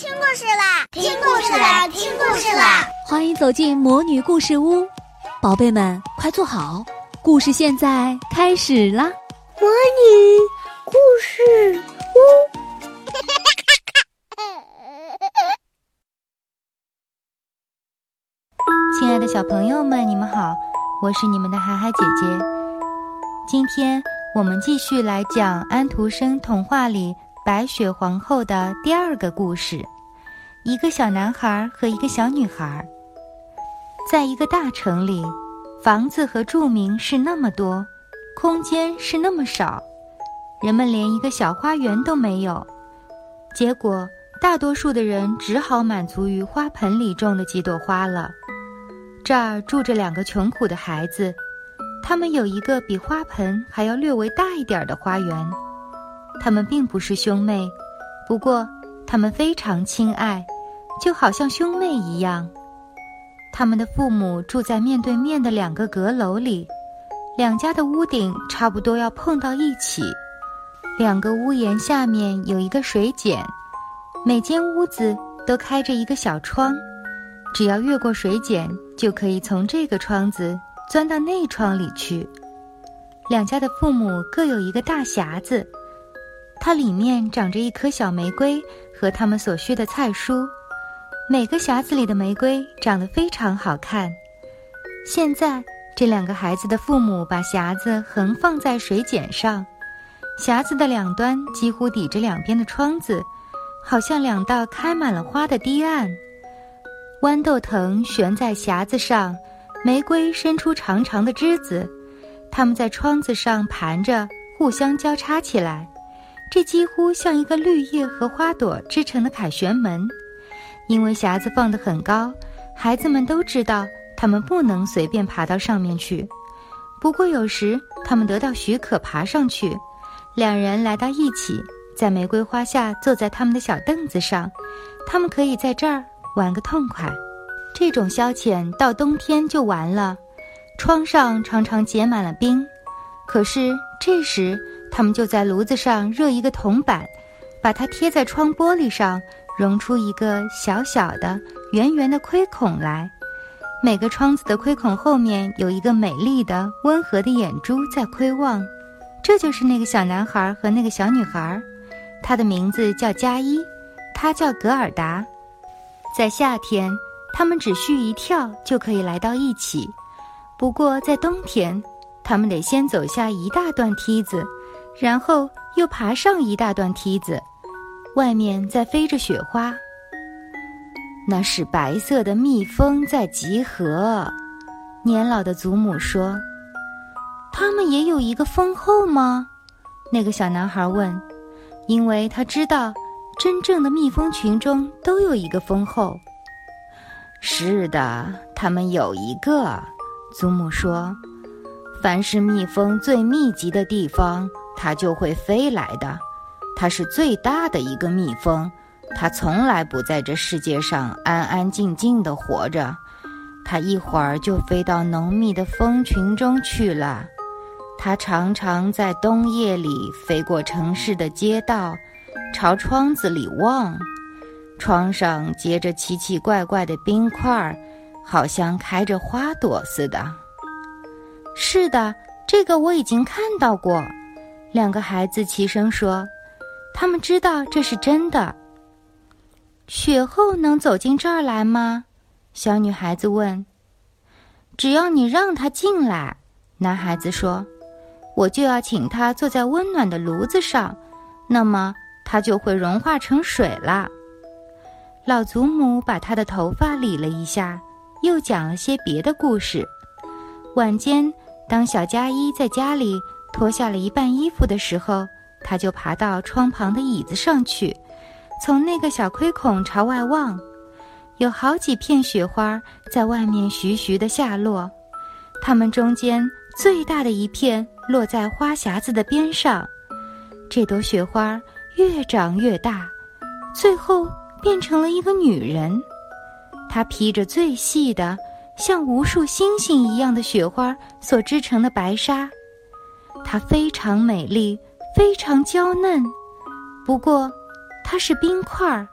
听故事啦！听故事啦！听故事啦！欢迎走进魔女故事屋，宝贝们快坐好，故事现在开始啦！魔女故事屋，亲爱的小朋友们，你们好，我是你们的海海姐姐。今天我们继续来讲安徒生童话里。白雪皇后的第二个故事：一个小男孩和一个小女孩，在一个大城里，房子和住民是那么多，空间是那么少，人们连一个小花园都没有。结果，大多数的人只好满足于花盆里种的几朵花了。这儿住着两个穷苦的孩子，他们有一个比花盆还要略微大一点的花园。他们并不是兄妹，不过他们非常亲爱，就好像兄妹一样。他们的父母住在面对面的两个阁楼里，两家的屋顶差不多要碰到一起。两个屋檐下面有一个水井，每间屋子都开着一个小窗，只要越过水井，就可以从这个窗子钻到那窗里去。两家的父母各有一个大匣子。它里面长着一颗小玫瑰和它们所需的菜蔬，每个匣子里的玫瑰长得非常好看。现在，这两个孩子的父母把匣子横放在水井上，匣子的两端几乎抵着两边的窗子，好像两道开满了花的堤岸。豌豆藤悬在匣子上，玫瑰伸出长长的枝子，它们在窗子上盘着，互相交叉起来。这几乎像一个绿叶和花朵织成的凯旋门，因为匣子放得很高，孩子们都知道他们不能随便爬到上面去。不过有时他们得到许可爬上去，两人来到一起，在玫瑰花下坐在他们的小凳子上，他们可以在这儿玩个痛快。这种消遣到冬天就完了，窗上常常结满了冰，可是这时。他们就在炉子上热一个铜板，把它贴在窗玻璃上，融出一个小小的、圆圆的窥孔来。每个窗子的窥孔后面有一个美丽的、温和的眼珠在窥望。这就是那个小男孩和那个小女孩，他的名字叫加一，他叫格尔达。在夏天，他们只需一跳就可以来到一起；不过在冬天，他们得先走下一大段梯子。然后又爬上一大段梯子，外面在飞着雪花。那是白色的蜜蜂在集合。年老的祖母说：“他们也有一个蜂后吗？”那个小男孩问，因为他知道，真正的蜜蜂群中都有一个蜂后。是的，他们有一个。祖母说：“凡是蜜蜂最密集的地方。”它就会飞来的，它是最大的一个蜜蜂，它从来不在这世界上安安静静的活着，它一会儿就飞到浓密的蜂群中去了。它常常在冬夜里飞过城市的街道，朝窗子里望，窗上结着奇奇怪怪的冰块，好像开着花朵似的。是的，这个我已经看到过。两个孩子齐声说：“他们知道这是真的。”雪后能走进这儿来吗？小女孩子问。“只要你让他进来。”男孩子说，“我就要请他坐在温暖的炉子上，那么他就会融化成水了。”老祖母把她的头发理了一下，又讲了些别的故事。晚间，当小佳一在家里。脱下了一半衣服的时候，他就爬到窗旁的椅子上去，从那个小窥孔朝外望，有好几片雪花在外面徐徐地下落，它们中间最大的一片落在花匣子的边上，这朵雪花越长越大，最后变成了一个女人，她披着最细的、像无数星星一样的雪花所织成的白纱。它非常美丽，非常娇嫩，不过它是冰块儿。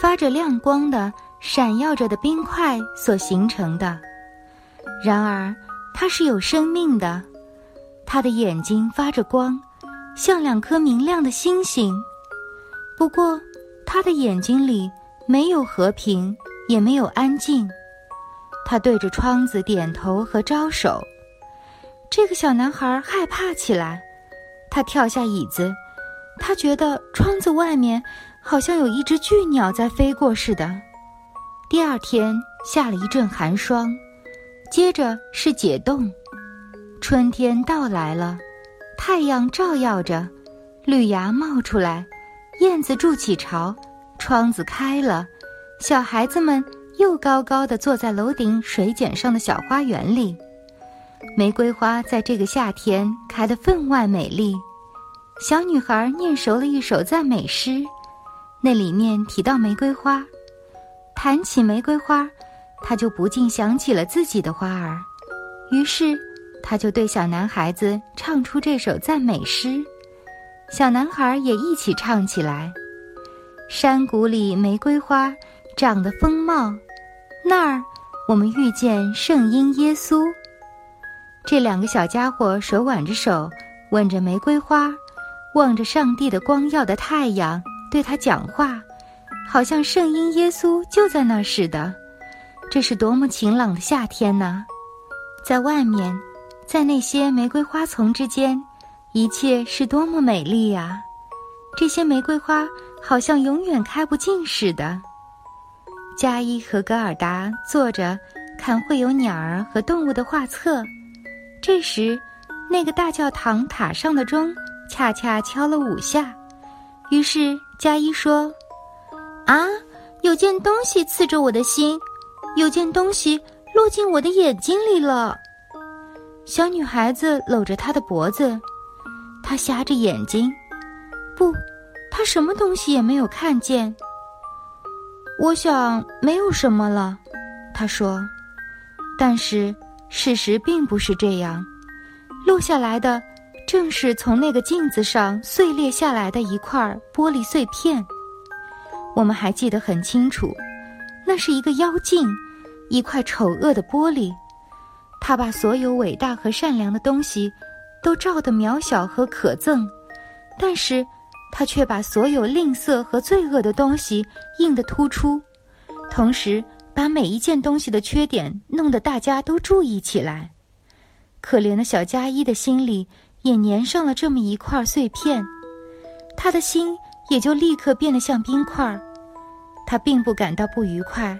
发着亮光的、闪耀着的冰块所形成的。然而，它是有生命的，它的眼睛发着光，像两颗明亮的星星。不过，它的眼睛里没有和平，也没有安静。他对着窗子点头和招手。这个小男孩害怕起来，他跳下椅子，他觉得窗子外面好像有一只巨鸟在飞过似的。第二天下了一阵寒霜，接着是解冻，春天到来了，太阳照耀着，绿芽冒出来，燕子筑起巢，窗子开了，小孩子们又高高的坐在楼顶水剪上的小花园里。玫瑰花在这个夏天开得分外美丽。小女孩念熟了一首赞美诗，那里面提到玫瑰花。谈起玫瑰花，她就不禁想起了自己的花儿。于是，她就对小男孩子唱出这首赞美诗。小男孩也一起唱起来：“山谷里玫瑰花长得丰茂，那儿我们遇见圣婴耶稣。”这两个小家伙手挽着手，吻着玫瑰花，望着上帝的光耀的太阳，对他讲话，好像圣婴耶稣就在那儿似的。这是多么晴朗的夏天呐！在外面，在那些玫瑰花丛之间，一切是多么美丽呀！这些玫瑰花好像永远开不尽似的。加伊和格尔达坐着，看会有鸟儿和动物的画册。这时，那个大教堂塔上的钟恰恰敲了五下。于是加一说：“啊，有件东西刺着我的心，有件东西落进我的眼睛里了。”小女孩子搂着她的脖子，她瞎着眼睛，不，她什么东西也没有看见。我想没有什么了，她说，但是。事实并不是这样，落下来的正是从那个镜子上碎裂下来的一块玻璃碎片。我们还记得很清楚，那是一个妖镜，一块丑恶的玻璃，它把所有伟大和善良的东西都照得渺小和可憎，但是它却把所有吝啬和罪恶的东西映得突出，同时。把每一件东西的缺点弄得大家都注意起来，可怜的小加一的心里也粘上了这么一块碎片，他的心也就立刻变得像冰块。他并不感到不愉快，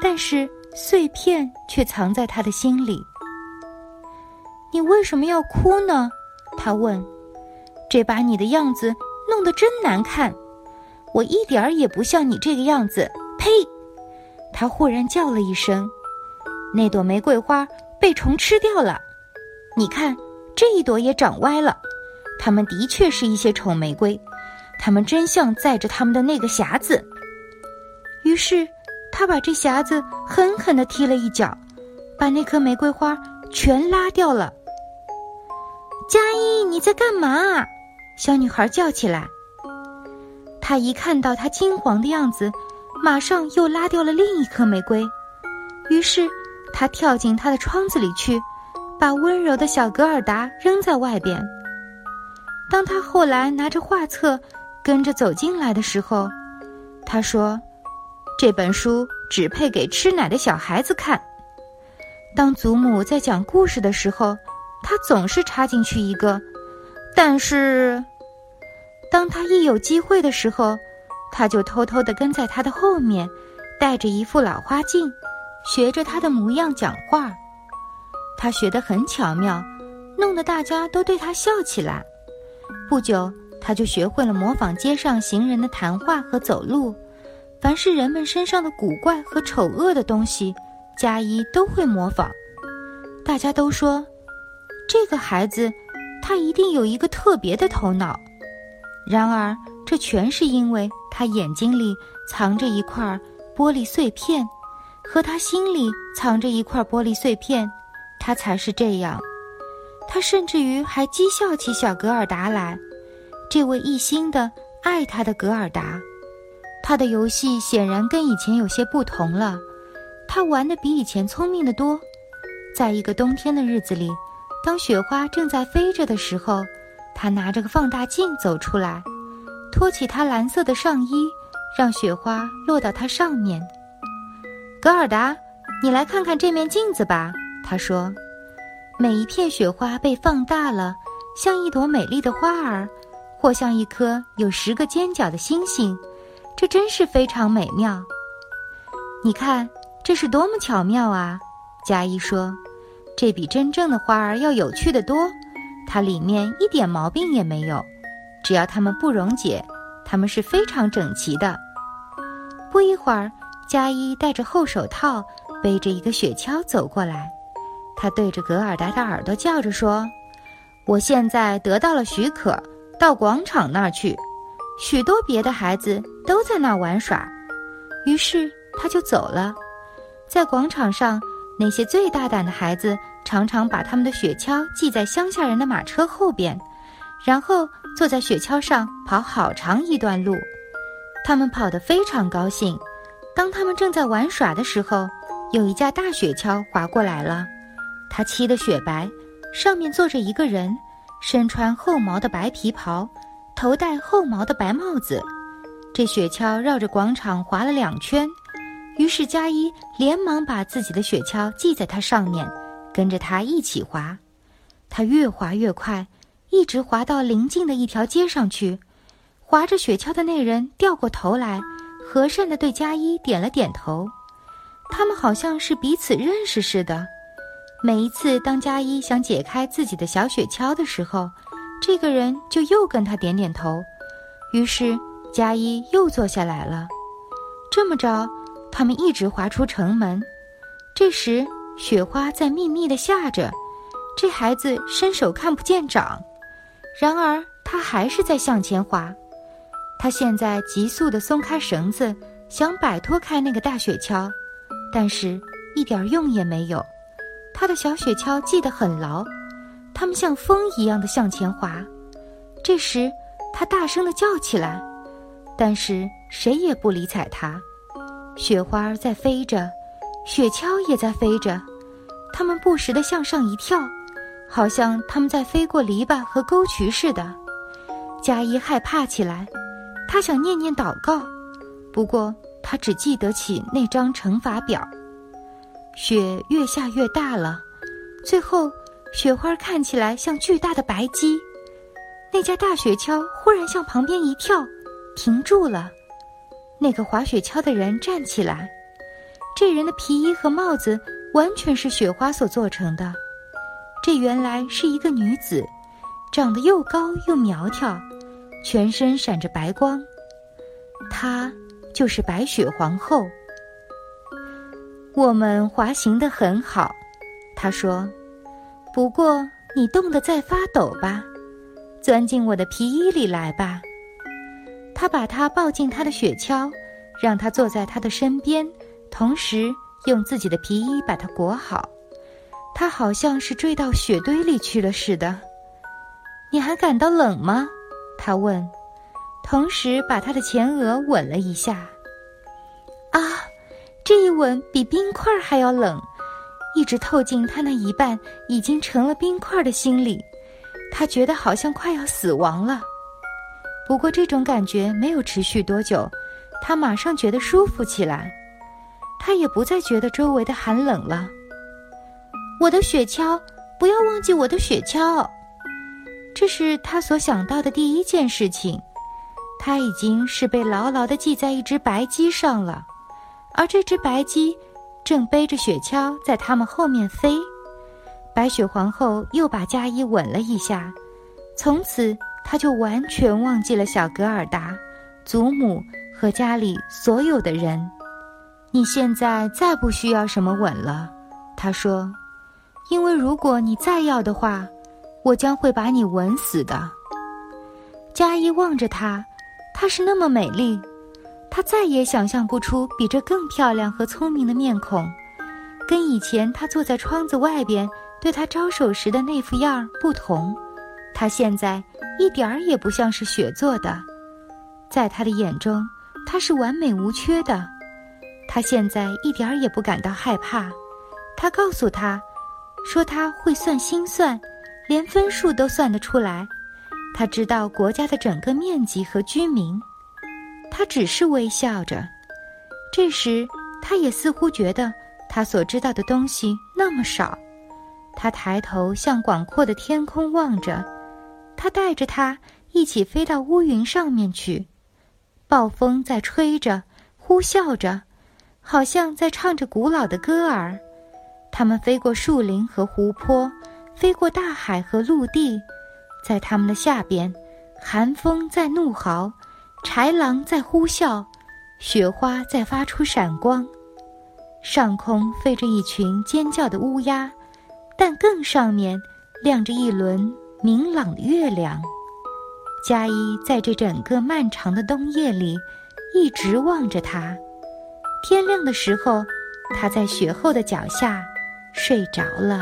但是碎片却藏在他的心里。你为什么要哭呢？他问。这把你的样子弄得真难看，我一点儿也不像你这个样子。呸！他忽然叫了一声：“那朵玫瑰花被虫吃掉了，你看，这一朵也长歪了。它们的确是一些丑玫瑰，它们真像载着它们的那个匣子。”于是，他把这匣子狠狠地踢了一脚，把那颗玫瑰花全拉掉了。佳一，你在干嘛？小女孩叫起来。她一看到他惊惶的样子。马上又拉掉了另一颗玫瑰，于是他跳进他的窗子里去，把温柔的小格尔达扔在外边。当他后来拿着画册跟着走进来的时候，他说：“这本书只配给吃奶的小孩子看。”当祖母在讲故事的时候，他总是插进去一个。但是，当他一有机会的时候，他就偷偷地跟在他的后面，戴着一副老花镜，学着他的模样讲话。他学得很巧妙，弄得大家都对他笑起来。不久，他就学会了模仿街上行人的谈话和走路。凡是人们身上的古怪和丑恶的东西，加一都会模仿。大家都说，这个孩子，他一定有一个特别的头脑。然而，这全是因为他眼睛里藏着一块玻璃碎片，和他心里藏着一块玻璃碎片，他才是这样。他甚至于还讥笑起小格尔达来，这位一心的爱他的格尔达。他的游戏显然跟以前有些不同了，他玩的比以前聪明的多。在一个冬天的日子里，当雪花正在飞着的时候，他拿着个放大镜走出来，托起他蓝色的上衣，让雪花落到它上面。格尔达，你来看看这面镜子吧，他说。每一片雪花被放大了，像一朵美丽的花儿，或像一颗有十个尖角的星星，这真是非常美妙。你看，这是多么巧妙啊！佳怡说：“这比真正的花儿要有趣的多，它里面一点毛病也没有。只要它们不溶解，它们是非常整齐的。”不一会儿，加一戴着厚手套，背着一个雪橇走过来。他对着格尔达的耳朵叫着说：“我现在得到了许可，到广场那儿去。许多别的孩子都在那儿玩耍。”于是他就走了。在广场上，那些最大胆的孩子常常把他们的雪橇系在乡下人的马车后边，然后坐在雪橇上跑好长一段路。他们跑得非常高兴。当他们正在玩耍的时候，有一架大雪橇划过来了。它漆得雪白，上面坐着一个人，身穿厚毛的白皮袍，头戴厚毛的白帽子。这雪橇绕着广场滑了两圈，于是佳一连忙把自己的雪橇系在它上面，跟着它一起滑。它越滑越快，一直滑到邻近的一条街上去。滑着雪橇的那人掉过头来，和善地对佳一点了点头。他们好像是彼此认识似的。每一次当佳一想解开自己的小雪橇的时候，这个人就又跟他点点头。于是佳一又坐下来了。这么着，他们一直滑出城门。这时雪花在密密的下着，这孩子伸手看不见掌，然而他还是在向前滑。他现在急速地松开绳子，想摆脱开那个大雪橇，但是一点用也没有。他的小雪橇系得很牢，它们像风一样的向前滑。这时，他大声地叫起来，但是谁也不理睬他。雪花在飞着，雪橇也在飞着，它们不时地向上一跳，好像他们在飞过篱笆和沟渠似的。佳一害怕起来，他想念念祷告，不过他只记得起那张乘法表。雪越下越大了，最后雪花看起来像巨大的白鸡。那架大雪橇忽然向旁边一跳，停住了。那个滑雪橇的人站起来，这人的皮衣和帽子完全是雪花所做成的。这原来是一个女子，长得又高又苗条，全身闪着白光。她就是白雪皇后。我们滑行得很好，他说。不过你冻得在发抖吧？钻进我的皮衣里来吧。他把她抱进他的雪橇，让她坐在他的身边，同时用自己的皮衣把它裹好。他好像是坠到雪堆里去了似的。你还感到冷吗？他问，同时把他的前额吻了一下。啊！这一吻比冰块还要冷，一直透进他那一半已经成了冰块的心里，他觉得好像快要死亡了。不过这种感觉没有持续多久，他马上觉得舒服起来，他也不再觉得周围的寒冷了。我的雪橇，不要忘记我的雪橇，这是他所想到的第一件事情。他已经是被牢牢地系在一只白鸡上了。而这只白鸡正背着雪橇在他们后面飞，白雪皇后又把佳一吻了一下，从此他就完全忘记了小格尔达、祖母和家里所有的人。你现在再不需要什么吻了，他说，因为如果你再要的话，我将会把你吻死的。佳一望着她，她是那么美丽。他再也想象不出比这更漂亮和聪明的面孔，跟以前他坐在窗子外边对他招手时的那副样儿不同。他现在一点儿也不像是雪做的，在他的眼中，它是完美无缺的。他现在一点儿也不感到害怕。他告诉他，说他会算心算，连分数都算得出来。他知道国家的整个面积和居民。他只是微笑着。这时，他也似乎觉得他所知道的东西那么少。他抬头向广阔的天空望着，他带着他一起飞到乌云上面去。暴风在吹着，呼啸着，好像在唱着古老的歌儿。他们飞过树林和湖泊，飞过大海和陆地，在他们的下边，寒风在怒嚎，豺狼在呼啸，雪花在发出闪光，上空飞着一群尖叫的乌鸦。但更上面亮着一轮明朗的月亮。加一在这整个漫长的冬夜里，一直望着他。天亮的时候，他在雪后的脚下睡着了。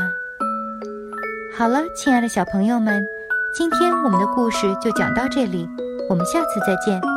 好了，亲爱的小朋友们，今天我们的故事就讲到这里，我们下次再见。